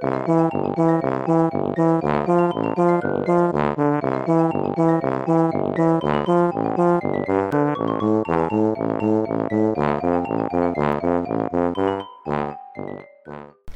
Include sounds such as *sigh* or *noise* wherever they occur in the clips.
大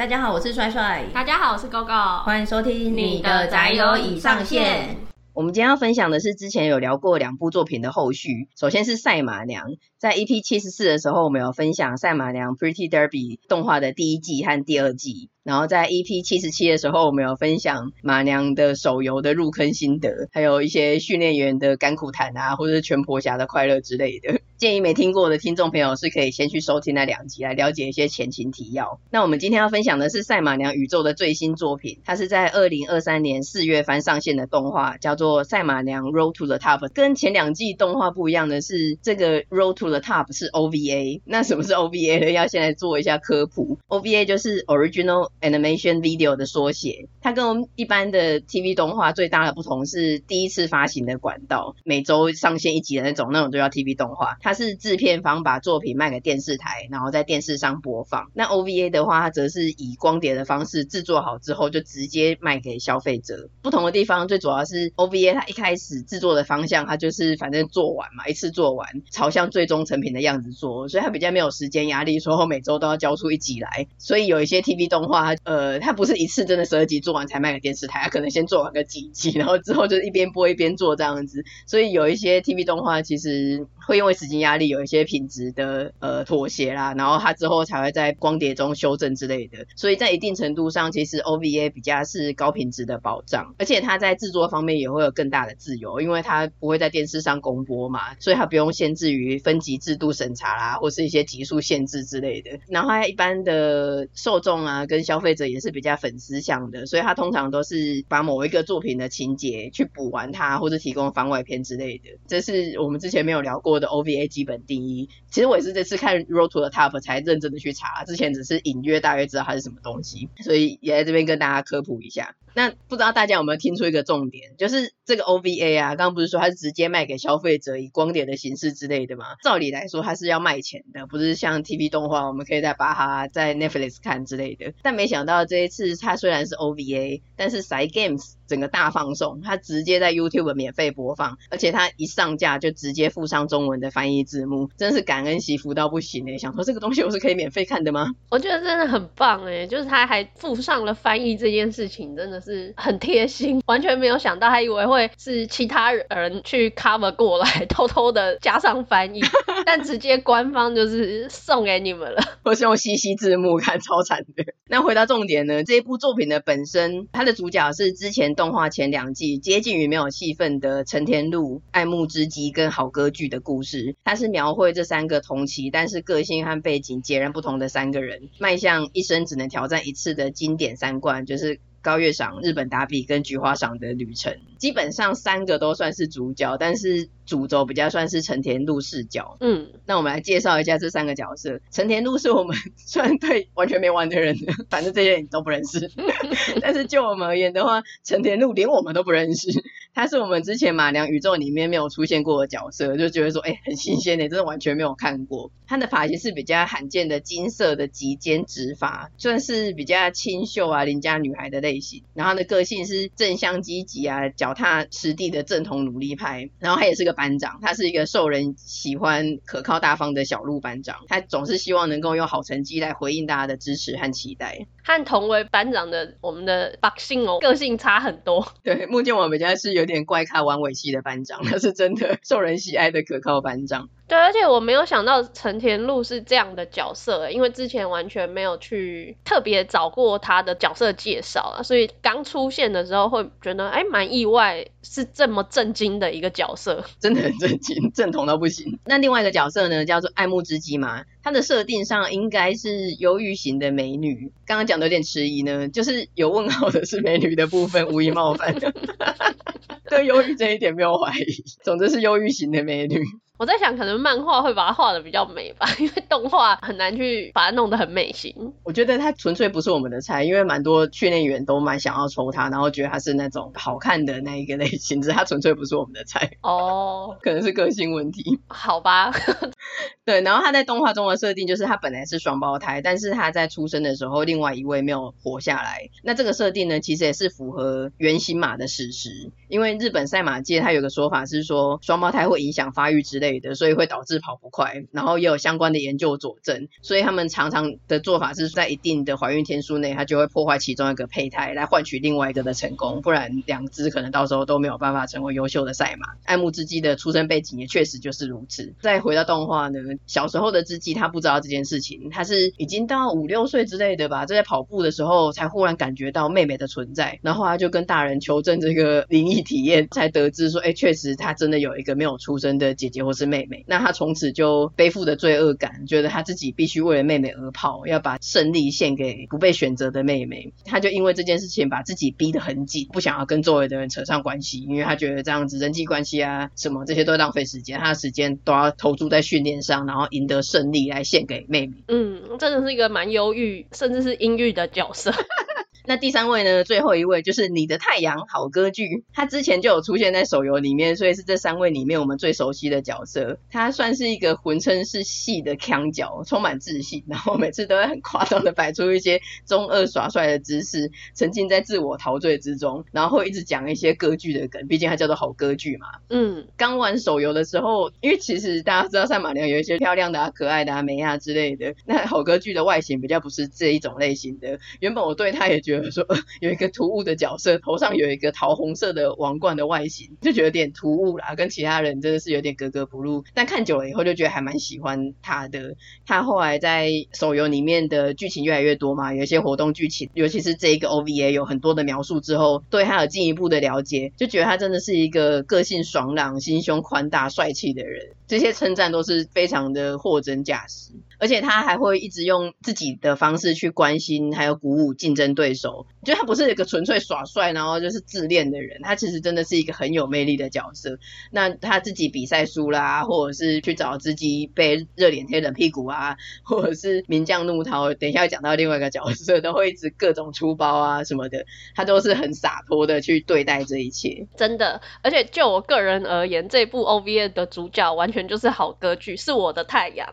家好，我是帅帅。大家好，我是 GoGo。欢迎收听你的宅友已上线。我们今天要分享的是之前有聊过两部作品的后续。首先是赛马娘，在 EP 七十四的时候，我们有分享赛马娘 Pretty Derby 动画的第一季和第二季。然后在 EP 七十七的时候，我们有分享马娘的手游的入坑心得，还有一些训练员的甘苦谈啊，或者是全婆侠的快乐之类的。建议没听过的听众朋友是可以先去收听那两集来了解一些前情提要。那我们今天要分享的是赛马娘宇宙的最新作品，它是在二零二三年四月番上线的动画，叫做《赛马娘 Road to the Top》。跟前两季动画不一样的是，这个 Road to the Top 是 OVA。那什么是 OVA 呢？要先来做一下科普。OVA 就是 Original Animation Video 的缩写，它跟我们一般的 TV 动画最大的不同是第一次发行的管道，每周上线一集的那种，那种就叫 TV 动画。它是制片方把作品卖给电视台，然后在电视上播放。那 OVA 的话，它则是以光碟的方式制作好之后，就直接卖给消费者。不同的地方最主要是 OVA 它一开始制作的方向，它就是反正做完嘛，一次做完，朝向最终成品的样子做，所以它比较没有时间压力，说每周都要交出一集来。所以有一些 TV 动画，呃，它不是一次真的十二集做完才卖给电视台，它可能先做完个几集，然后之后就一边播一边做这样子。所以有一些 TV 动画其实会因为时间压力有一些品质的呃妥协啦，然后它之后才会在光碟中修正之类的。所以在一定程度上，其实 OVA 比较是高品质的保障，而且它在制作方面也会有更大的自由，因为它不会在电视上公播嘛，所以它不用限制于分级制度审查啦，或是一些集数限制之类的。然后它一般的受众啊跟消费者也是比较粉丝向的，所以他通常都是把某一个作品的情节去补完它，或者提供番外篇之类的。这是我们之前没有聊过的 OVA 基本定义。其实我也是这次看《Road to the Top》才认真的去查，之前只是隐约大约知道它是什么东西，所以也在这边跟大家科普一下。那不知道大家有没有听出一个重点，就是这个 OVA 啊，刚刚不是说它是直接卖给消费者以光碟的形式之类的吗？照理来说它是要卖钱的，不是像 TV 动画，我们可以再把它在 Netflix 看之类的。但没想到这一次他虽然是 OVA，但是 Cygames 整个大放送，它直接在 YouTube 免费播放，而且它一上架就直接附上中文的翻译字幕，真是感恩惜福到不行欸！想说这个东西我是可以免费看的吗？我觉得真的很棒欸，就是他还附上了翻译这件事情，真的是很贴心，完全没有想到，还以为会是其他人去 cover 过来，偷偷的加上翻译，*laughs* 但直接官方就是送给你们了。我是用西西字幕看，超惨的。那回到重点呢，这一部作品的本身，它的主角是之前动画前两季接近于没有戏份的陈田路、爱慕之极跟好歌剧的故事。它是描绘这三个同期但是个性和背景截然不同的三个人，迈向一生只能挑战一次的经典三冠，就是。高月赏、日本打比跟菊花赏的旅程，基本上三个都算是主角，但是主轴比较算是成田路视角。嗯，那我们来介绍一下这三个角色。成田路是我们虽然对完全没玩的人，*laughs* 反正这些人你都不认识，*laughs* 但是就我们而言的话，成田路连我们都不认识。他是我们之前马娘宇宙里面没有出现过的角色，就觉得说，哎、很新鲜的，真的完全没有看过。他的发型是比较罕见的金色的及肩直发，算是比较清秀啊邻家女孩的类型。然后他的个性是正向积极啊，脚踏实地的正统努力派。然后他也是个班长，他是一个受人喜欢、可靠大方的小鹿班长。他总是希望能够用好成绩来回应大家的支持和期待。和同为班长的我们的百姓哦，个性差很多。*laughs* 对，目前我们家是有点怪咖、玩尾戏的班长，他是真的受人喜爱的可靠班长。对，而且我没有想到成田露是这样的角色，因为之前完全没有去特别找过他的角色介绍啊，所以刚出现的时候会觉得哎，蛮意外，是这么震惊的一个角色，*laughs* 真的很震惊，正统到不行。那另外一个角色呢，叫做爱慕之基嘛，他的设定上应该是忧郁型的美女，刚刚讲的有点迟疑呢，就是有问号的是美女的部分，无意冒犯。*laughs* 对忧郁这一点没有怀疑，总之是忧郁型的美女。我在想，可能漫画会把它画的比较美吧，*laughs* 因为动画很难去把它弄得很美型。我觉得它纯粹不是我们的菜，因为蛮多训练员都蛮想要抽它，然后觉得它是那种好看的那一个类型，只是它纯粹不是我们的菜。哦，*laughs* 可能是个性问题。好吧。*laughs* 对，然后他在动画中的设定就是他本来是双胞胎，但是他在出生的时候，另外一位没有活下来。那这个设定呢，其实也是符合原型马的事实，因为日本赛马界它有个说法是说双胞胎会影响发育之类的，所以会导致跑不快，然后也有相关的研究佐证，所以他们常常的做法是在一定的怀孕天数内，他就会破坏其中一个胚胎来换取另外一个的成功，不然两只可能到时候都没有办法成为优秀的赛马。爱慕之鸡的出生背景也确实就是如此。再回到动画呢，小时候的之基他不知道这件事情，他是已经到五六岁之类的吧，在跑步的时候才忽然感觉到妹妹的存在，然后他就跟大人求证这个灵异体验，才得知说，哎，确实他真的有一个没有出生的姐姐是妹妹。那他从此就背负着罪恶感，觉得他自己必须为了妹妹而跑，要把胜利献给不被选择的妹妹。他就因为这件事情把自己逼得很紧，不想要跟周围的人扯上关系，因为他觉得这样子人际关系啊什么这些都浪费时间，他的时间都要投注在训练上，然后赢得胜利来献给妹妹。嗯，真的是一个蛮忧郁，甚至是阴郁的角色。*laughs* 那第三位呢？最后一位就是你的太阳好歌剧，他之前就有出现在手游里面，所以是这三位里面我们最熟悉的角色。他算是一个浑身是戏的腔角，充满自信，然后每次都会很夸张的摆出一些中二耍帅的姿势，沉浸在自我陶醉之中，然后会一直讲一些歌剧的梗，毕竟他叫做好歌剧嘛。嗯，刚玩手游的时候，因为其实大家知道赛马娘有一些漂亮的啊、可爱的啊、美啊之类的，那好歌剧的外形比较不是这一种类型的。原本我对他也觉得。比如说，*laughs* 有一个突兀的角色，头上有一个桃红色的王冠的外形，就觉得有点突兀啦，跟其他人真的是有点格格不入。但看久了以后，就觉得还蛮喜欢他的。他后来在手游里面的剧情越来越多嘛，有一些活动剧情，尤其是这一个 OVA 有很多的描述之后，对他有进一步的了解，就觉得他真的是一个个性爽朗、心胸宽大、帅气的人。这些称赞都是非常的货真价实。而且他还会一直用自己的方式去关心，还有鼓舞竞争对手。就他不是一个纯粹耍帅，然后就是自恋的人。他其实真的是一个很有魅力的角色。那他自己比赛输啦，或者是去找自己被热脸贴冷屁股啊，*laughs* 或者是名将怒涛。等一下讲到另外一个角色，都会一直各种出包啊什么的。他都是很洒脱的去对待这一切。真的，而且就我个人而言，这部 OVA 的主角完全就是好歌剧，是我的太阳。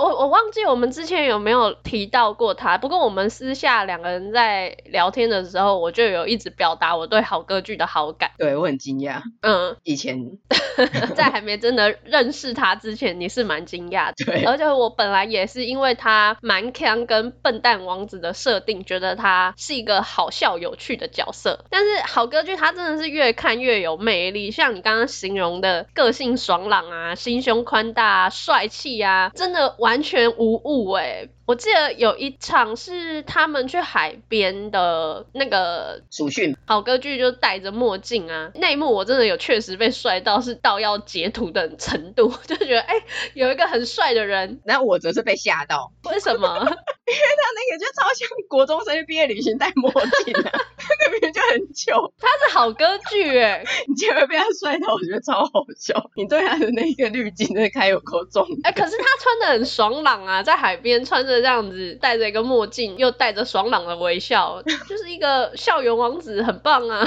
我我忘记我们之前有没有提到过他，不过我们私下两个人在聊天的时候，我就有一直表达我对好歌剧的好感。对，我很惊讶，嗯，以前 *laughs* 在还没真的认识他之前，你是蛮惊讶的。对，而且我本来也是因为他蛮强跟笨蛋王子的设定，觉得他是一个好笑有趣的角色。但是好歌剧他真的是越看越有魅力，像你刚刚形容的个性爽朗啊，心胸宽大啊，帅气啊，真的。完全无误哎！我记得有一场是他们去海边的那个暑训，好歌剧就戴着墨镜啊，那一幕我真的有确实被帅到，是到要截图的程度，*laughs* 就觉得哎、欸，有一个很帅的人。那我则是被吓到，为什么？*laughs* 因为他那个就超像国中生毕业旅行戴墨镜啊，*laughs* 那明明就很糗。他是好歌剧哎，你竟然被他帅到，我觉得超好笑。你对他的那个滤镜真的开有够重。哎、欸，可是他穿的很爽朗啊，在海边穿着这样子，戴着一个墨镜，又带着爽朗的微笑，就是一个校园王子，很棒啊。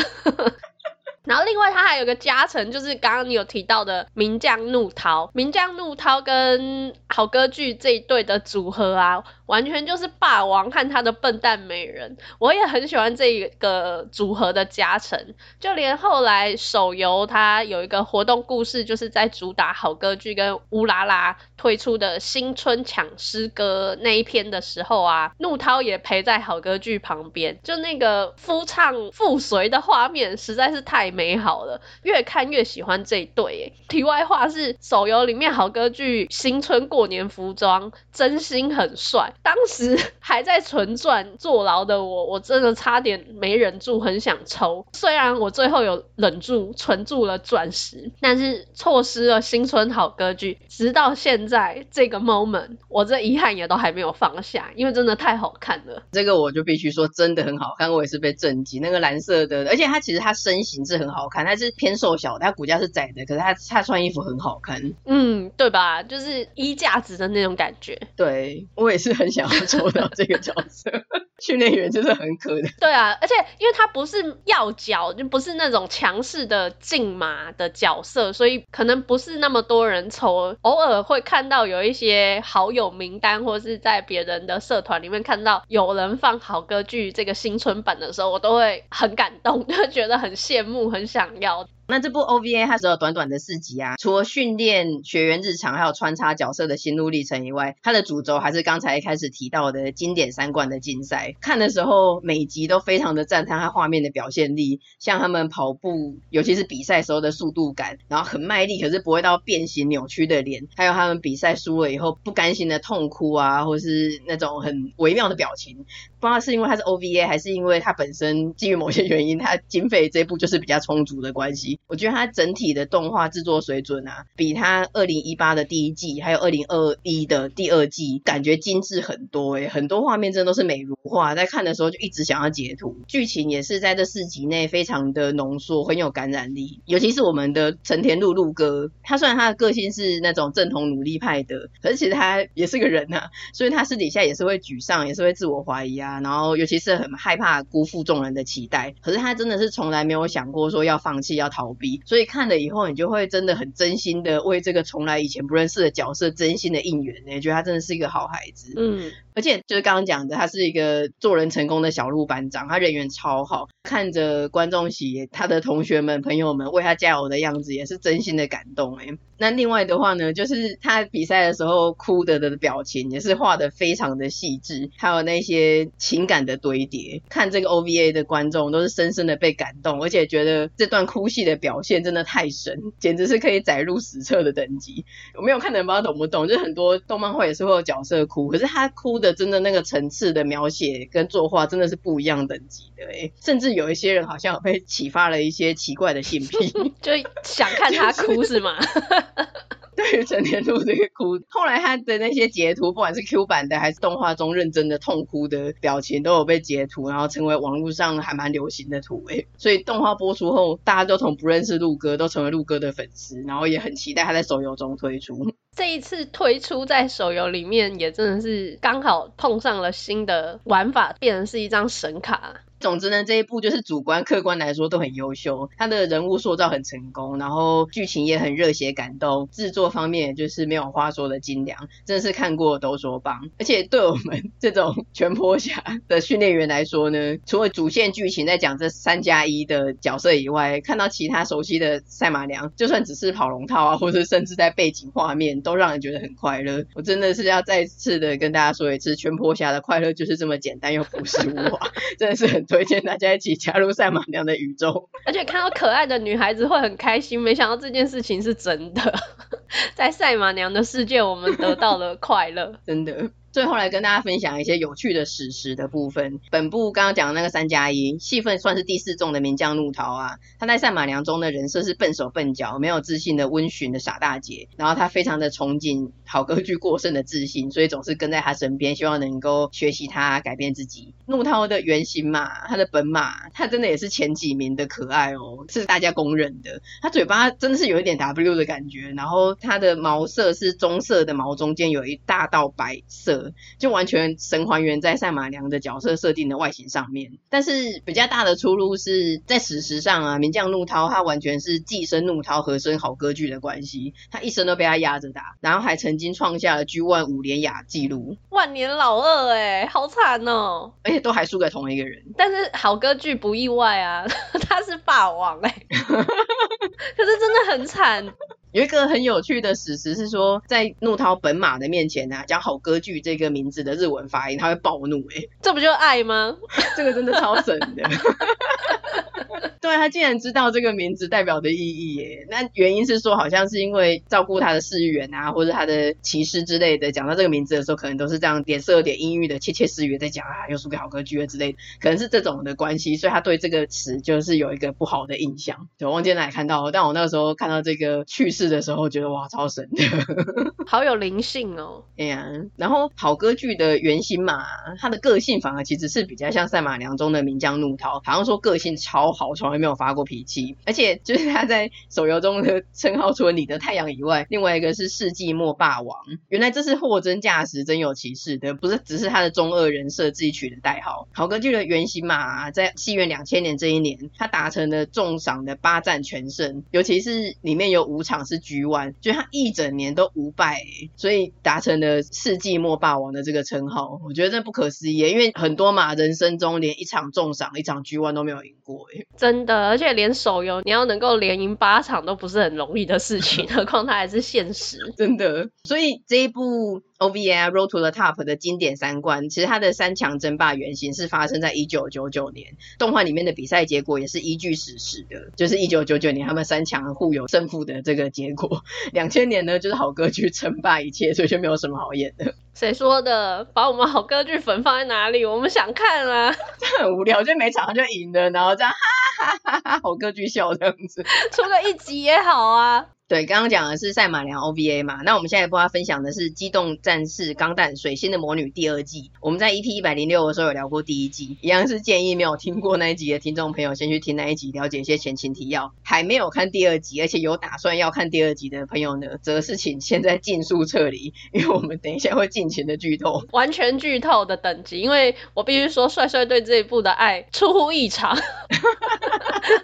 然后另外他还有个加成，就是刚刚你有提到的名将怒涛，名将怒涛跟好歌剧这一对的组合啊，完全就是霸王和他的笨蛋美人。我也很喜欢这一个组合的加成，就连后来手游它有一个活动故事，就是在主打好歌剧跟乌拉拉推出的新春抢诗歌那一篇的时候啊，怒涛也陪在好歌剧旁边，就那个夫唱妇随的画面实在是太。美好了，越看越喜欢这一对。题外话是，手游里面好歌剧新春过年服装真心很帅。当时还在存钻坐牢的我，我真的差点没忍住，很想抽。虽然我最后有忍住存住了钻石，但是错失了新春好歌剧。直到现在这个 moment，我这遗憾也都还没有放下，因为真的太好看了。这个我就必须说，真的很好看，我也是被震惊。那个蓝色的，而且它其实它身形是。很好看，他是偏瘦小的，他骨架是窄的，可是他他穿衣服很好看。嗯，对吧？就是衣架子的那种感觉。对，我也是很想要抽到这个角色，*laughs* 训练员就是很可怜。对啊，而且因为他不是要角，就不是那种强势的竞马的角色，所以可能不是那么多人抽。偶尔会看到有一些好友名单，或是在别人的社团里面看到有人放好歌剧这个新春版的时候，我都会很感动，就觉得很羡慕，很想要。那这部 OVA 它只有短短的四集啊，除了训练学员日常，还有穿插角色的心路历程以外，它的主轴还是刚才一开始提到的经典三冠的竞赛。看的时候，每集都非常的赞叹它画面的表现力，像他们跑步，尤其是比赛时候的速度感，然后很卖力，可是不会到变形扭曲的脸，还有他们比赛输了以后不甘心的痛哭啊，或是那种很微妙的表情。不知道是因为它是 OVA，还是因为它本身基于某些原因，它经费这一部就是比较充足的关系。我觉得它整体的动画制作水准啊，比它二零一八的第一季，还有二零二一的第二季，感觉精致很多诶、很多画面真的都是美如画，在看的时候就一直想要截图。剧情也是在这四集内非常的浓缩，很有感染力。尤其是我们的成田露露哥，他虽然他的个性是那种正统努力派的，可是其实他也是个人呐、所以他私底下也是会沮丧，也是会自我怀疑啊，然后尤其是很害怕辜负众人的期待。可是他真的是从来没有想过说要放弃、要逃所以看了以后，你就会真的很真心的为这个从来以前不认识的角色真心的应援，你觉得他真的是一个好孩子。嗯。而且就是刚刚讲的，他是一个做人成功的小鹿班长，他人缘超好，看着观众席他的同学们、朋友们为他加油的样子，也是真心的感动诶。那另外的话呢，就是他比赛的时候哭的的表情，也是画的非常的细致，还有那些情感的堆叠，看这个 OVA 的观众都是深深的被感动，而且觉得这段哭戏的表现真的太神，简直是可以载入史册的等级。我没有看的不知道懂不懂，就是很多动漫画也是会有角色哭，可是他哭的。真的那个层次的描写跟作画真的是不一样等级的诶，甚至有一些人好像有被启发了一些奇怪的性癖，*laughs* *laughs* 就想看他哭是吗？*laughs* 对于成田路这个哭，后来他的那些截图，不管是 Q 版的还是动画中认真的痛哭的表情，都有被截图，然后成为网络上还蛮流行的图诶。所以动画播出后，大家都从不认识鹿哥都成为鹿哥的粉丝，然后也很期待他在手游中推出。这一次推出在手游里面，也真的是刚好碰上了新的玩法，变成是一张神卡。总之呢，这一部就是主观、客观来说都很优秀，他的人物塑造很成功，然后剧情也很热血感动，制作方面就是没有话说的精良，真的是看过都说棒。而且对我们 *laughs* 这种全坡侠的训练员来说呢，除了主线剧情在讲这三加一的角色以外，看到其他熟悉的赛马娘，就算只是跑龙套啊，或者甚至在背景画面，都让人觉得很快乐。我真的是要再次的跟大家说一次，全坡侠的快乐就是这么简单又朴实无华，*laughs* 真的是很。推荐大家一起加入赛马娘的宇宙，而且看到可爱的女孩子会很开心。没想到这件事情是真的，*laughs* 在赛马娘的世界，我们得到了快乐，*laughs* 真的。最后来跟大家分享一些有趣的史实的部分。本部刚刚讲的那个三加一戏份算是第四重的名将怒涛啊，他在赛马娘中的人设是笨手笨脚、没有自信的温驯的傻大姐，然后他非常的憧憬好歌剧过剩的自信，所以总是跟在他身边，希望能够学习他改变自己。怒涛的原型嘛，他的本马，他真的也是前几名的可爱哦，是大家公认的。他嘴巴真的是有一点 W 的感觉，然后他的毛色是棕色的毛，中间有一大道白色。就完全神还原在赛马娘的角色设定的外形上面，但是比较大的出入是在史实上啊，名将怒涛他完全是寄生怒涛和声好歌剧的关系，他一生都被他压着打，然后还曾经创下了 G1 五连亚纪录，万年老二哎，好惨哦，而且都还输给同一个人，但是好歌剧不意外啊，*laughs* 他是霸王哎，*laughs* 可是真的很惨。有一个很有趣的史实是说，在怒涛本马的面前呢、啊，讲好歌剧这个名字的日文发音，他会暴怒诶、欸、这不就爱吗？*laughs* 这个真的超神的。*laughs* 对，他竟然知道这个名字代表的意义耶，那原因是说好像是因为照顾他的饲育员啊，或者他的骑士之类的，讲到这个名字的时候，可能都是这样脸色有点阴郁的窃窃私语在讲啊，又输给好歌剧了之类的，可能是这种的关系，所以他对这个词就是有一个不好的印象。就忘记哪里看到，但我那个时候看到这个趣事的时候，觉得哇，超神的，*laughs* *laughs* 好有灵性哦。哎呀，然后好歌剧的原型嘛，他的个性反而其实是比较像赛马娘中的名将怒涛，好像说个性超好。从来没有发过脾气，而且就是他在手游中的称号，除了你的太阳以外，另外一个是世纪末霸王。原来这是货真价实、真有其事的，不是只是他的中二人设自己取的代号。好歌剧的原型嘛在西元两千年这一年，他达成了重赏的八战全胜，尤其是里面有五场是局玩就他一整年都五败，所以达成了世纪末霸王的这个称号。我觉得这不可思议，因为很多嘛人生中连一场重赏、一场局玩都没有赢过，真的，而且连手游你要能够连赢八场都不是很容易的事情，*laughs* 何况他还是现实，真的。所以这一部。OVA Road to the Top 的经典三观，其实它的三强争霸原型是发生在一九九九年，动画里面的比赛结果也是依据史实的，就是一九九九年他们三强互有胜负的这个结果。两千年呢，就是好歌剧称霸一切，所以就没有什么好演的。谁说的？把我们好歌剧粉放在哪里？我们想看啊！*laughs* 这很无聊，就每场就赢了，然后这样哈哈哈哈，好歌剧笑这样子，*laughs* 出个一集也好啊。对，刚刚讲的是赛马娘 OVA 嘛，那我们现在帮他分享的是《机动战士钢弹水星的魔女》第二季。我们在 EP 一百零六的时候有聊过第一季，一样是建议没有听过那一集的听众朋友先去听那一集，了解一些前情提要。还没有看第二集，而且有打算要看第二集的朋友呢，则是请现在尽速撤离，*laughs* 因为我们等一下会尽情的剧透，完全剧透的等级。因为我必须说，帅帅对这一部的爱出乎意常，*laughs*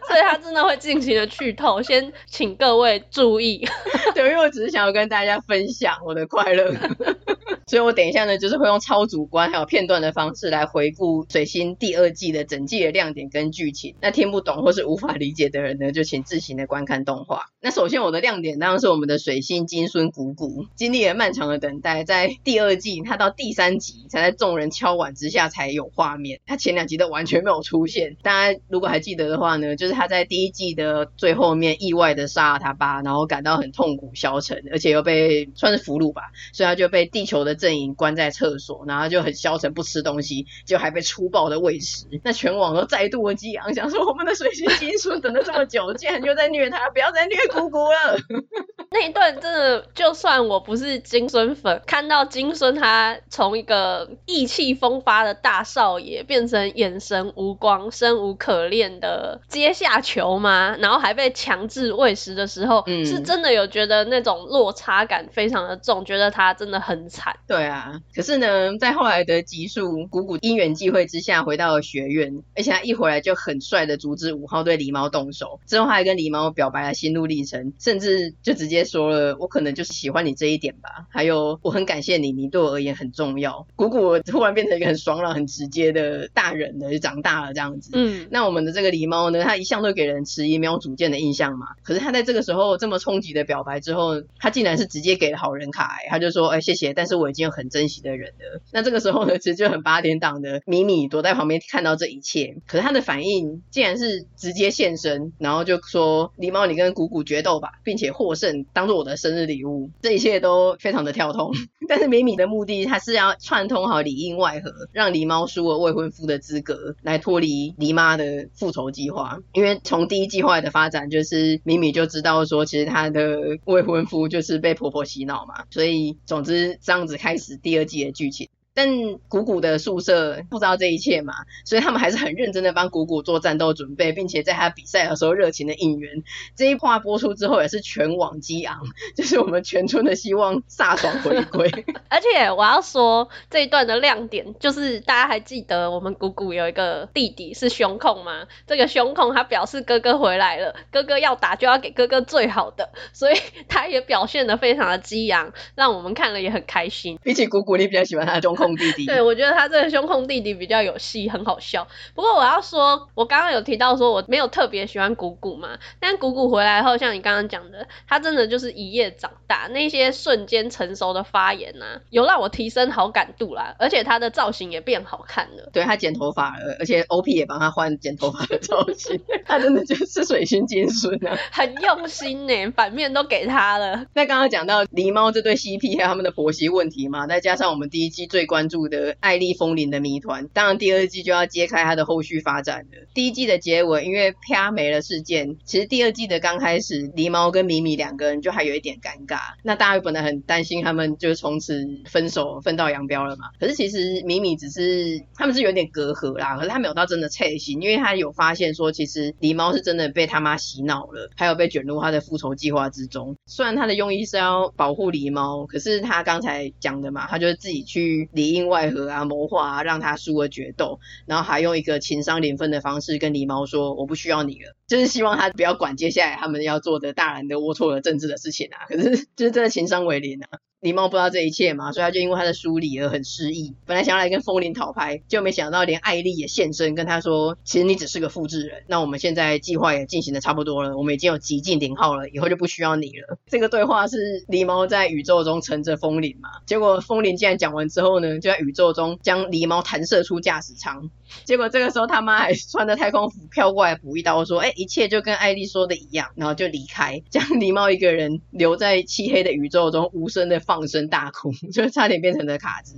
所以他真的会尽情的剧透，先请各位注意。*laughs* 对，因为我只是想要跟大家分享我的快乐，*laughs* 所以我等一下呢，就是会用超主观还有片段的方式来回顾《水星》第二季的整季的亮点跟剧情。那听不懂或是无法理解的人呢，就请自行的观看动画。那首先我的亮点当然是我们的水星金孙鼓鼓，经历了漫长的等待，在第二季他到第三集才在众人敲碗之下才有画面，他前两集都完全没有出现。大家如果还记得的话呢，就是他在第一季的最后面意外的杀了他爸，然后感到很痛苦。消沉，而且又被算是俘虏吧，所以他就被地球的阵营关在厕所，然后就很消沉，不吃东西，就还被粗暴的喂食。那全网都再度的激昂，想说我们的水星金属等了这么久，竟然就在虐他，不要再虐姑姑了。*laughs* 那一段真的，就算我不是金孙粉，看到金孙他从一个意气风发的大少爷，变成眼神无光、生无可恋的阶下囚吗？然后还被强制喂食的时候，嗯，是真的有觉得。那种落差感非常的重，觉得他真的很惨。对啊，可是呢，在后来的集数，鼓鼓因缘际会之下回到了学院，而且他一回来就很帅的阻止五号对狸猫动手，之后他还跟狸猫表白了心路历程，甚至就直接说了：“我可能就是喜欢你这一点吧。”还有我很感谢你，你对我而言很重要。鼓鼓突然变成一个很爽朗、很直接的大人了，就长大了这样子。嗯，那我们的这个狸猫呢，他一向都给人迟疑、没有主见的印象嘛，可是他在这个时候这么冲击的表白。之后，他竟然是直接给了好人卡，欸，他就说：“哎，谢谢，但是我已经有很珍惜的人了。”那这个时候呢，其实就很八点档的米米躲在旁边看到这一切，可是他的反应竟然是直接现身，然后就说：“狸猫，你跟鼓鼓决斗吧，并且获胜，当做我的生日礼物。”这一切都非常的跳通，*laughs* 但是米米的目的，他是要串通好里应外合，让狸猫输了未婚夫的资格，来脱离狸妈的复仇计划。因为从第一计划的发展，就是米米就知道说，其实他她的。未婚夫就是被婆婆洗脑嘛，所以总之这样子开始第二季的剧情。但鼓鼓的宿舍不知道这一切嘛，所以他们还是很认真的帮鼓鼓做战斗准备，并且在他比赛的时候热情的应援。这一话播出之后也是全网激昂，*laughs* 就是我们全村的希望飒爽回归。*laughs* 而且我要说这一段的亮点就是大家还记得我们鼓鼓有一个弟弟是胸控吗？这个胸控他表示哥哥回来了，哥哥要打就要给哥哥最好的，所以他也表现的非常的激昂，让我们看了也很开心。比起鼓鼓，你比较喜欢他的胸控？弟弟 *laughs* 对，我觉得他这个胸控弟弟比较有戏，很好笑。不过我要说，我刚刚有提到说我没有特别喜欢鼓鼓嘛，但鼓鼓回来后，像你刚刚讲的，他真的就是一夜长大，那些瞬间成熟的发言呐、啊，有让我提升好感度啦，而且他的造型也变好看了。对，他剪头发了，而且 OP 也帮他换剪头发的造型，*laughs* 他真的就是水星金孙啊，很用心呢，反面都给他了。那刚刚讲到狸猫这对 CP 还有他们的婆媳问题嘛，再加上我们第一季最关关注的艾莉风铃的谜团。当然，第二季就要揭开它的后续发展了。第一季的结尾，因为啪没了事件，其实第二季的刚开始，狸猫跟米米两个人就还有一点尴尬。那大家本来很担心他们就从此分手，分道扬镳了嘛。可是其实米米只是他们是有点隔阂啦，可是他没有到真的拆心，因为他有发现说，其实狸猫是真的被他妈洗脑了，还有被卷入他的复仇计划之中。虽然他的用意是要保护狸猫，可是他刚才讲的嘛，他就是自己去里应外合啊，谋划啊，让他输了决斗，然后还用一个情商零分的方式跟狸猫说：“我不需要你了。”就是希望他不要管接下来他们要做的大人的龌龊的政治的事情啊。可是就是真的情商为零啊。狸猫不知道这一切嘛，所以他就因为他的疏离而很失意。本来想要来跟风铃讨拍，就没想到连艾莉也现身，跟他说：“其实你只是个复制人。那我们现在计划也进行的差不多了，我们已经有极尽零号了，以后就不需要你了。*laughs* ”这个对话是狸猫在宇宙中乘着风铃嘛？结果风铃竟然讲完之后呢，就在宇宙中将狸猫弹射出驾驶舱。结果这个时候他妈还穿着太空服飘过来补一刀，说：“哎，一切就跟艾莉说的一样。”然后就离开，将狸猫一个人留在漆黑的宇宙中，无声的放声大哭，*laughs* 就差点变成了卡兹。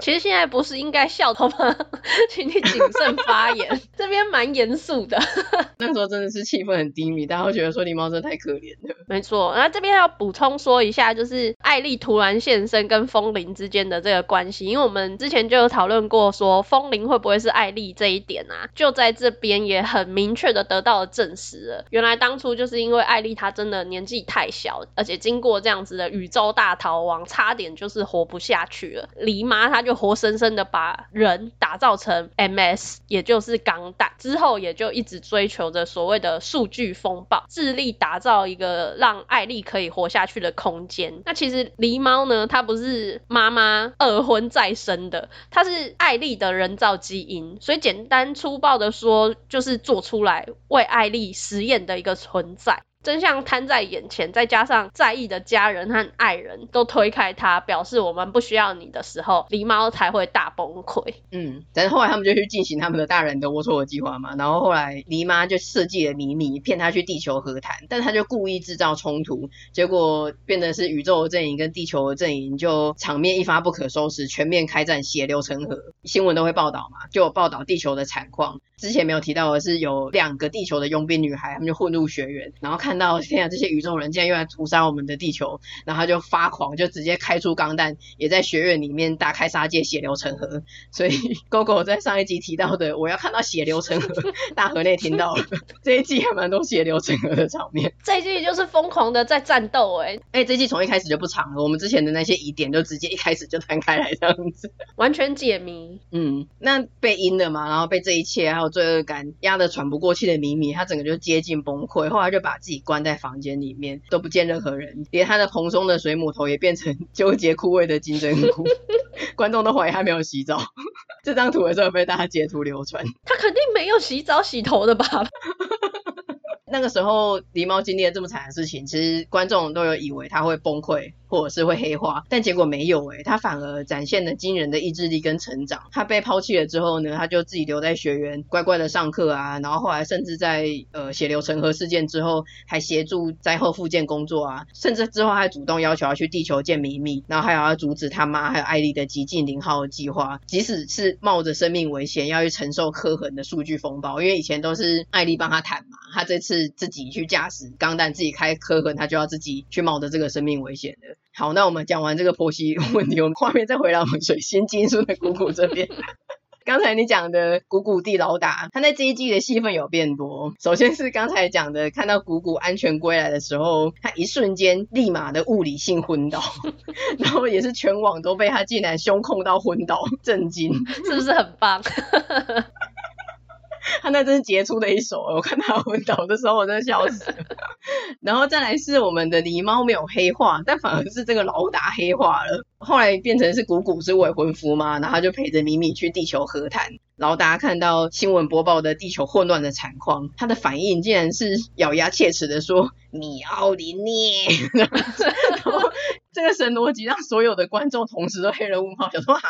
其实现在不是应该笑他吗？*laughs* 请你谨慎发言，这边蛮严肃的。那时候真的是气氛很低迷，大家会觉得说狸猫真的太可怜了。没错，那这边要补充说一下，就是艾丽突然现身跟风铃之间的这个关系，因为我们之前就有讨论过，说风铃会不会是艾丽这一点啊，就在这边也很明确的得到了证实了。原来当初就是因为艾丽她真的年纪太小，而且经过这样子的宇宙大逃亡，差点就是活不下去了。狸妈她就活生生的把人打造成 MS，也就是钢弹，之后也就一直追求着所谓的数据风暴，致力打造一个让艾丽可以活下去的空间。那其实狸猫呢，它不是妈妈二婚再生的，它是艾丽的人造基因，所以简单粗暴的说，就是做出来为艾丽实验的一个存在。真相摊在眼前，再加上在意的家人和爱人都推开他，表示我们不需要你的时候，狸猫才会大崩溃。嗯，但是后来他们就去进行他们的大人的龌龊的计划嘛，然后后来狸妈就设计了秘密，骗他去地球和谈，但他就故意制造冲突，结果变得是宇宙的阵营跟地球的阵营就场面一发不可收拾，全面开战，血流成河。新闻都会报道嘛，就有报道地球的惨况。之前没有提到的是，有两个地球的佣兵女孩，他们就混入学园，然后看。到现在这些宇宙人竟然又来屠杀我们的地球，然后他就发狂，就直接开出钢弹，也在学院里面大开杀戒，血流成河。所以 *laughs* GoGo 在上一集提到的，我要看到血流成河，大河内听到了。这一季还蛮多血流成河的场面。这一季就是疯狂的在战斗，哎哎，这一季从一开始就不长了，我们之前的那些疑点就直接一开始就摊开来这样子，完全解谜。嗯，那被阴了嘛，然后被这一切还有罪恶感压得喘不过气的米米，他整个就接近崩溃，后来就把自己。关在房间里面都不见任何人，连他的蓬松的水母头也变成 *laughs* 纠结枯萎的金针菇，*laughs* 观众都怀疑他没有洗澡。这张图也是有被大家截图流传，他肯定没有洗澡洗头的吧？那个时候狸猫经历了这么惨的事情，其实观众都有以为他会崩溃。或者是会黑化，但结果没有诶、欸，他反而展现了惊人的意志力跟成长。他被抛弃了之后呢，他就自己留在学园，乖乖的上课啊。然后后来甚至在呃血流成河事件之后，还协助灾后复健工作啊。甚至之后还主动要求要去地球见米米，然后还有要阻止他妈还有艾莉的极尽零号计划，即使是冒着生命危险要去承受刻痕的数据风暴，因为以前都是艾莉帮他谈，他这次自己去驾驶钢弹，自己开刻痕，他就要自己去冒着这个生命危险的。好，那我们讲完这个婆媳问题，我们画面再回来我们水星金书的古古这边。*laughs* 刚才你讲的古古蒂老打，他在这一季的戏份有变多。首先是刚才讲的，看到古古安全归来的时候，他一瞬间立马的物理性昏倒，*laughs* 然后也是全网都被他竟然胸控到昏倒，震惊，*laughs* 是不是很棒？*laughs* 他那真是杰出的一手，我看他昏倒的时候，我真的笑死了。然后再来是我们的狸猫没有黑化，但反而是这个老达黑化了。后来变成是古古是未婚夫嘛，然后他就陪着米米去地球和谈。然后大家看到新闻播报的地球混乱的惨况，他的反应竟然是咬牙切齿的说：“米奥林涅。*laughs* ”然后这个神逻辑让所有的观众同时都黑人问号，想说啊。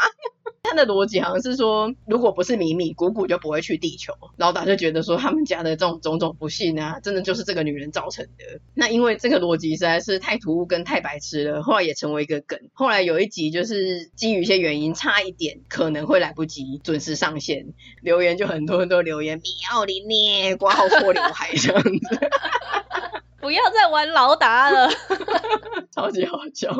他的逻辑好像是说，如果不是米米，谷谷就不会去地球。老大就觉得说，他们家的这种种种不幸啊，真的就是这个女人造成的。那因为这个逻辑实在是太突兀跟太白痴了，后来也成为一个梗。后来有一集就是基于一些原因，差一点可能会来不及准时上线，留言就很多人都留言米奥林涅挂号错刘海这样子，*laughs* 不要再玩劳达了，*laughs* 超级好笑。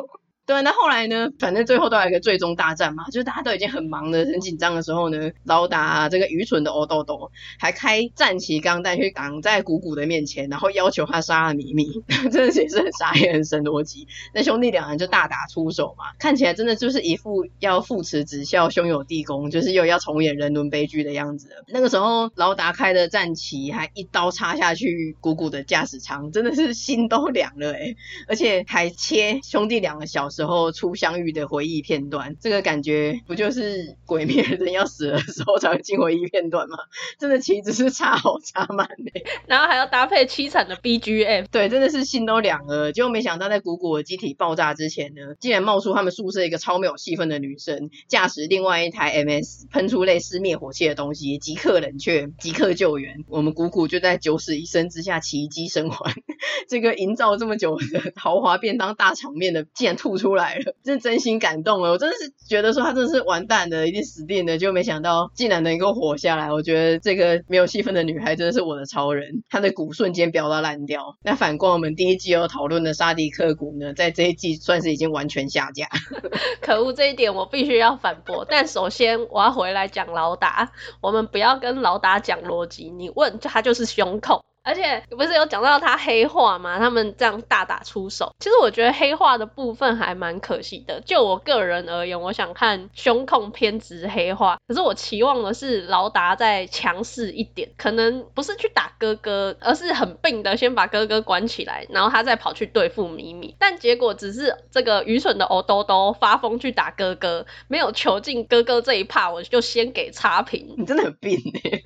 对，那后来呢？反正最后都有一个最终大战嘛，就是大家都已经很忙的、很紧张的时候呢，劳达、这个愚蠢的欧豆豆还开战旗钢弹去挡在谷谷的面前，然后要求他杀了米米，*laughs* 真的是也是很傻也很神逻辑。那兄弟两人就大打出手嘛，看起来真的就是一副要父慈子孝、兄友弟恭，就是又要重演人伦悲剧的样子。那个时候劳达开的战旗还一刀插下去谷谷的驾驶舱，真的是心都凉了哎，而且还切兄弟两个小时。时候初相遇的回忆片段，这个感觉不就是鬼灭人要死的时候才会进回忆片段吗？真的岂止是差好差满嘞，*laughs* 然后还要搭配凄惨的 BGM，对，真的是心都凉了。结果没想到在谷谷的机体爆炸之前呢，竟然冒出他们宿舍一个超没有戏份的女生，驾驶另外一台 MS，喷出类似灭火器的东西，即刻冷却，即刻救援。我们谷谷就在九死一生之下奇迹生还。*laughs* 这个营造这么久的豪华便当大场面的，竟然吐出。出来了，真真心感动了。我真的是觉得说他真的是完蛋了，一定死定了，就没想到竟然能够活下来。我觉得这个没有戏份的女孩真的是我的超人，她的骨瞬间飙到烂掉。那反观我们第一季有讨论的沙迪克骨呢，在这一季算是已经完全下架。*laughs* 可恶，这一点我必须要反驳。但首先我要回来讲劳达，我们不要跟劳达讲逻辑，你问他就是胸口。而且不是有讲到他黑化吗？他们这样大打出手，其实我觉得黑化的部分还蛮可惜的。就我个人而言，我想看胸控偏执黑化，可是我期望的是劳达再强势一点，可能不是去打哥哥，而是很病的先把哥哥关起来，然后他再跑去对付米米。但结果只是这个愚蠢的欧兜兜发疯去打哥哥，没有囚禁哥哥这一趴，我就先给差评。你真的很病欸。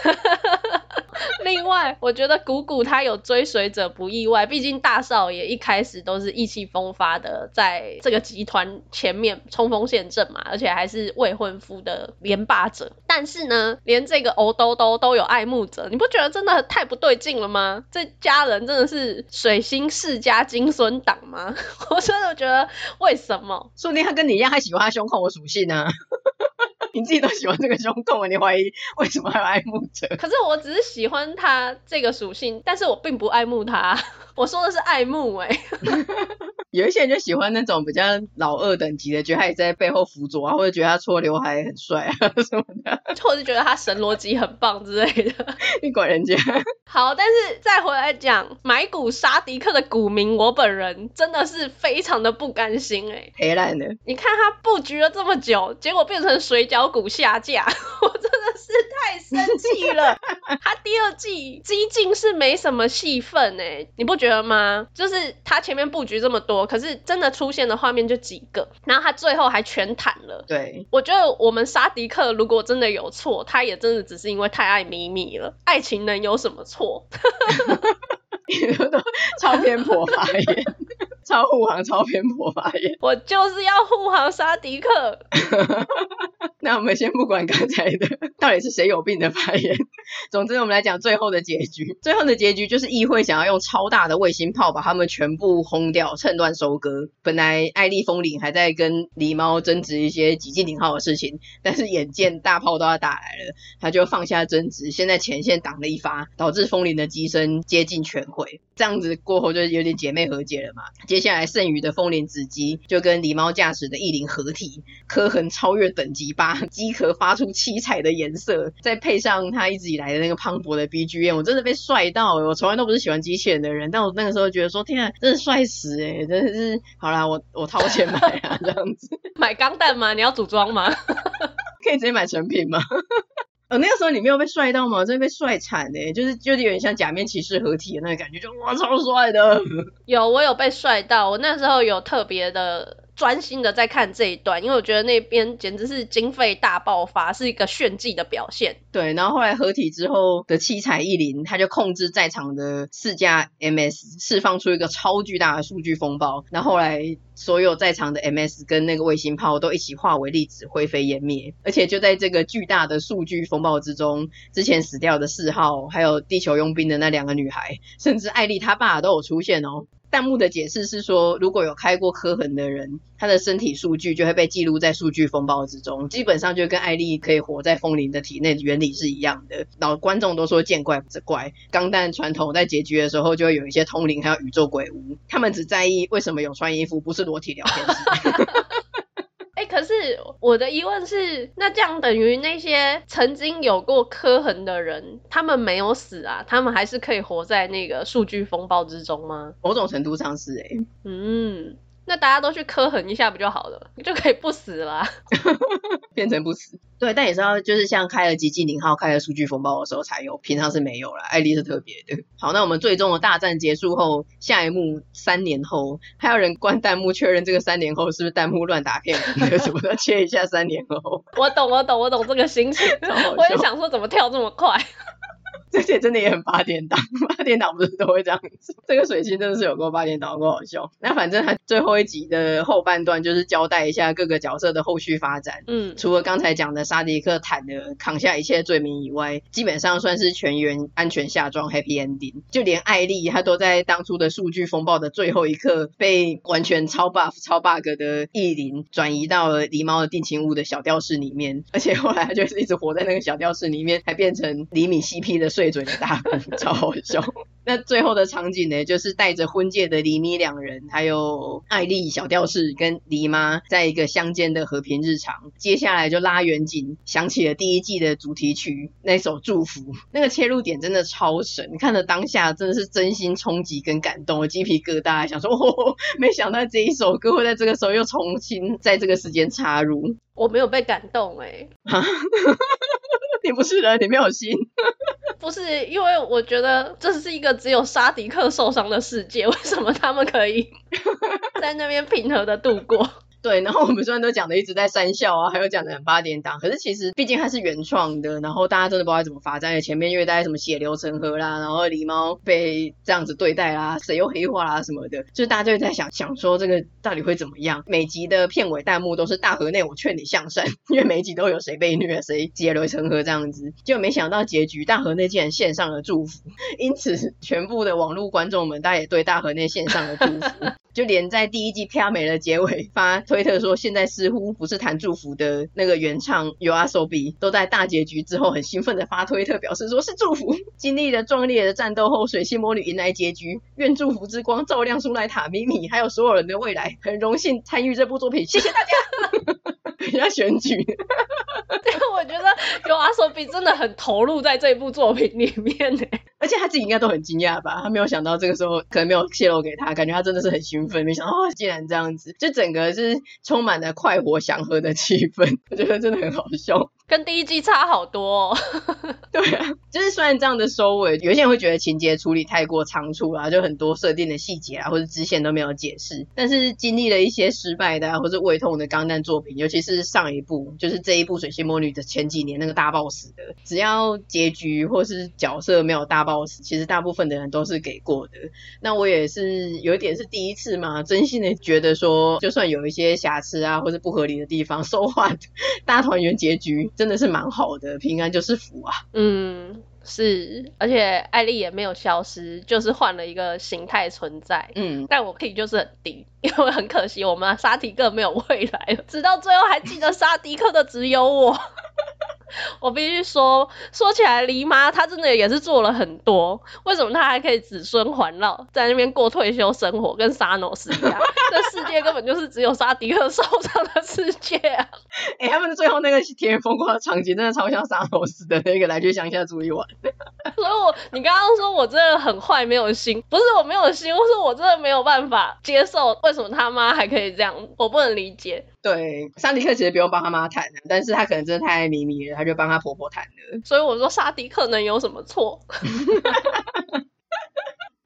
*laughs* 我觉得谷谷他有追随者不意外，毕竟大少爷一开始都是意气风发的，在这个集团前面冲锋陷阵嘛，而且还是未婚夫的连霸者。但是呢，连这个欧兜兜都有爱慕者，你不觉得真的太不对劲了吗？这家人真的是水星世家金孙党吗？*laughs* 我真的觉得为什么？说不定他跟你一样，还喜欢他胸口的属性呢？你自己都喜欢这个胸控，你怀疑为什么还有爱慕者？可是我只是喜欢他这个属性，但是我并不爱慕他。*laughs* 我说的是爱慕哎、欸。*laughs* 有一些人就喜欢那种比较老二等级的，觉得他也在背后辅佐啊，或者觉得他搓刘海很帅啊 *laughs* 什么的，或者是觉得他神逻辑很棒之类的。你管人家。好，但是再回来讲买股杀迪克的股民，我本人真的是非常的不甘心哎、欸。黑烂了。你看他布局了这么久，结果变成水饺股下架，*laughs* 我真的是太生气了。他第二季激进是没什么戏份哎，你不觉得吗？就是他前面布局这么多。可是真的出现的画面就几个，然后他最后还全坦了。对，我觉得我们沙迪克如果真的有错，他也真的只是因为太爱咪咪了。爱情能有什么错？*laughs* *laughs* 超偏颇发言。超护航，超偏颇发言，我就是要护航沙迪克。*laughs* 那我们先不管刚才的到底是谁有病的发言，*laughs* 总之我们来讲最后的结局。最后的结局就是议会想要用超大的卫星炮把他们全部轰掉，趁乱收割。本来艾丽风铃还在跟狸猫争执一些几近零号的事情，但是眼见大炮都要打来了，他就放下争执，先在前线挡了一发，导致风铃的机身接近全毁。这样子过后就有点姐妹和解了嘛。接下来剩余的风铃子机就跟狸猫驾驶的翼灵合体，刻痕超越等级八，机壳发出七彩的颜色，再配上他一直以来的那个磅礴的 BGM，我真的被帅到了。我从来都不是喜欢机器人的人，但我那个时候觉得说，天啊，真的帅死诶，真的是。好啦，我我掏钱买啊，这样子。*laughs* 买钢弹吗？你要组装吗？*laughs* 可以直接买成品吗？呃，那个时候你没有被帅到吗？真的被帅惨诶，就是就是有点像假面骑士合体的那个感觉，就哇超帅的。*laughs* 有，我有被帅到，我那时候有特别的。专心的在看这一段，因为我觉得那边简直是经费大爆发，是一个炫技的表现。对，然后后来合体之后的七彩一零，他就控制在场的四架 MS，释放出一个超巨大的数据风暴，然后后来所有在场的 MS 跟那个卫星炮都一起化为粒子灰飞烟灭，而且就在这个巨大的数据风暴之中，之前死掉的四号，还有地球佣兵的那两个女孩，甚至艾莉她爸都有出现哦。弹幕的解释是说，如果有开过科痕的人，他的身体数据就会被记录在数据风暴之中，基本上就跟艾莉可以活在风铃的体内原理是一样的。然后观众都说见怪不怪，钢弹传统在结局的时候就会有一些通灵还有宇宙鬼屋，他们只在意为什么有穿衣服，不是裸体聊天室。*laughs* 可是我的疑问是，那这样等于那些曾经有过磕痕的人，他们没有死啊？他们还是可以活在那个数据风暴之中吗？某种程度上是哎、欸，嗯。那大家都去磕痕一下不就好了？你就可以不死啦，啊，*laughs* 变成不死。对，但也是要就是像开了极净零号、开了数据风暴的时候才有，平常是没有啦。艾莉是特别的。好，那我们最终的大战结束后，下一幕三年后，还有人关弹幕确认这个三年后是不是弹幕乱打片，什么的切一下三年后。*laughs* 我懂，我懂，我懂这个心情。我也想说，怎么跳这么快？*laughs* 这些真的也很八点档，八点档不是都会这样子？这个水星真的是有够八点档，够好笑。那反正他最后一集的后半段就是交代一下各个角色的后续发展。嗯，除了刚才讲的沙迪克坦的扛下一切罪名以外，基本上算是全员安全下庄，Happy Ending。就连艾莉她都在当初的数据风暴的最后一刻，被完全超 buff、超 bug 的意林转移到了狸猫的定情物的小吊饰里面，而且后来她就是一直活在那个小吊饰里面，还变成厘米 CP 的。对嘴的大哭，超好笑。*laughs* 那最后的场景呢，就是带着婚戒的黎咪两人，还有艾丽小吊饰跟黎妈，在一个乡间的和平日常。接下来就拉远景，想起了第一季的主题曲那首《祝福》，那个切入点真的超神，看着当下真的是真心冲击跟感动，鸡皮疙瘩，想说 *laughs* 哦，没想到这一首歌会在这个时候又重新在这个时间插入。我没有被感动哎、欸，*laughs* 你不是人，你没有心。不是，因为我觉得这是一个只有沙迪克受伤的世界，为什么他们可以 *laughs* 在那边平和的度过？对，然后我们虽然都讲的一直在三笑啊，还有讲的很八点档，可是其实毕竟它是原创的，然后大家真的不知道怎么发展。前面因为大家什么血流成河啦，然后狸猫被这样子对待啦，谁又黑化啦什么的，就是大家就在想想说这个到底会怎么样。每集的片尾弹幕都是大河内，我劝你向善，*laughs* 因为每一集都有谁被虐，谁血流成河这样子，就没想到结局大河内竟然献上了祝福，因此全部的网络观众们，大家也对大河内献上了祝福。*laughs* 就连在第一季片尾的结尾发推特说，现在似乎不是谈祝福的那个原唱 YOASOBI 都在大结局之后很兴奋的发推特表示说是祝福。经历了壮烈的战斗后，水星魔女迎来结局，愿祝福之光照亮苏莱塔、米米还有所有人的未来。很荣幸参与这部作品，谢谢大家。*laughs* 人家选举，对，我觉得 YOASOBI 真的很投入在这部作品里面呢。而且他自己应该都很惊讶吧？他没有想到这个时候可能没有泄露给他，感觉他真的是很兴奋，没想到哦，竟然这样子，就整个是充满了快活祥和的气氛，我觉得真的很好笑。跟第一季差好多哦。*laughs* 对啊，就是虽然这样的收尾，有些人会觉得情节处理太过仓促啦，就很多设定的细节啊或者支线都没有解释。但是经历了一些失败的啊或者胃痛的钢弹作品，尤其是上一部，就是这一部水星魔女的前几年那个大 boss 的，只要结局或是角色没有大 boss，其实大部分的人都是给过的。那我也是有一点是第一次嘛，真心的觉得说，就算有一些瑕疵啊或者不合理的地方，*laughs* so what，大团圆结局。真的是蛮好的，平安就是福啊。嗯，是，而且艾丽也没有消失，就是换了一个形态存在。嗯，但我可以就是很低，因为很可惜我们沙迪克没有未来了，直到最后还记得沙迪克的只有我。*laughs* 我必须说，说起来，黎妈她真的也是做了很多。为什么她还可以子孙环绕，在那边过退休生活，跟沙诺斯一样？*laughs* 这世界根本就是只有沙迪克受伤的世界啊！哎、欸，他们最后那个田园风光的场景，真的超像沙诺斯的那个来去乡下住一晚。*laughs* 所以我，你刚刚说我真的很坏，没有心，不是我没有心，我是我真的没有办法接受，为什么他妈还可以这样？我不能理解。对，沙迪克其实不用帮他妈谈的，但是他可能真的太爱咪咪了，他就帮他婆婆谈了。所以我说沙迪克能有什么错？*laughs*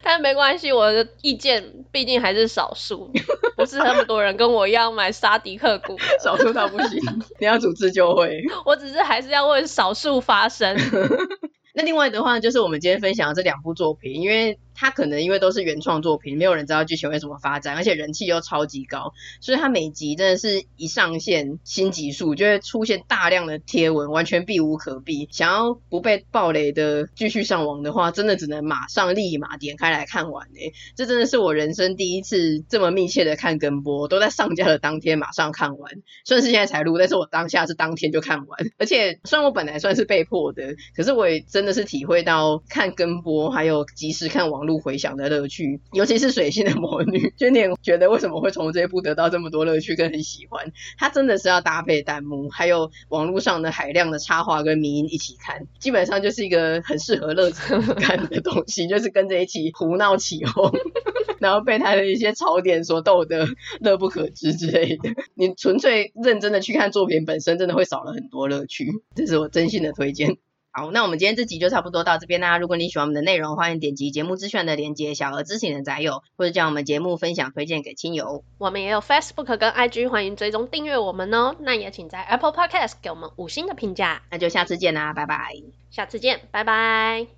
但没关系，我的意见毕竟还是少数，不是那么多人跟我一样买沙迪克股。少数到不行，你要组织就会。我只是还是要为少数发声。*laughs* 那另外的话，就是我们今天分享的这两部作品，因为。他可能因为都是原创作品，没有人知道剧情会怎么发展，而且人气又超级高，所以他每集真的是一上线新集数就会出现大量的贴文，完全避无可避。想要不被暴雷的继续上网的话，真的只能马上立马点开来看完诶。这真的是我人生第一次这么密切的看跟播，都在上架的当天马上看完。虽然是现在才录，但是我当下是当天就看完。而且虽然我本来算是被迫的，可是我也真的是体会到看跟播还有及时看网。录回响的乐趣，尤其是水星的魔女，就你觉得为什么会从这一部得到这么多乐趣跟很喜欢？它真的是要搭配弹幕，还有网络上的海量的插画跟迷音一起看，基本上就是一个很适合乐子 *laughs* 看的东西，就是跟着一起胡闹起哄，*laughs* 然后被他的一些槽点所逗得乐不可支之类的。你纯粹认真的去看作品本身，真的会少了很多乐趣，这是我真心的推荐。好，那我们今天这集就差不多到这边啦。如果你喜欢我们的内容，欢迎点击节目资讯的链接，小额支持你的宅友，或者将我们节目分享推荐给亲友。我们也有 Facebook 跟 IG，欢迎追踪订阅我们哦。那也请在 Apple Podcast 给我们五星的评价。那就下次见啦，拜拜。下次见，拜拜。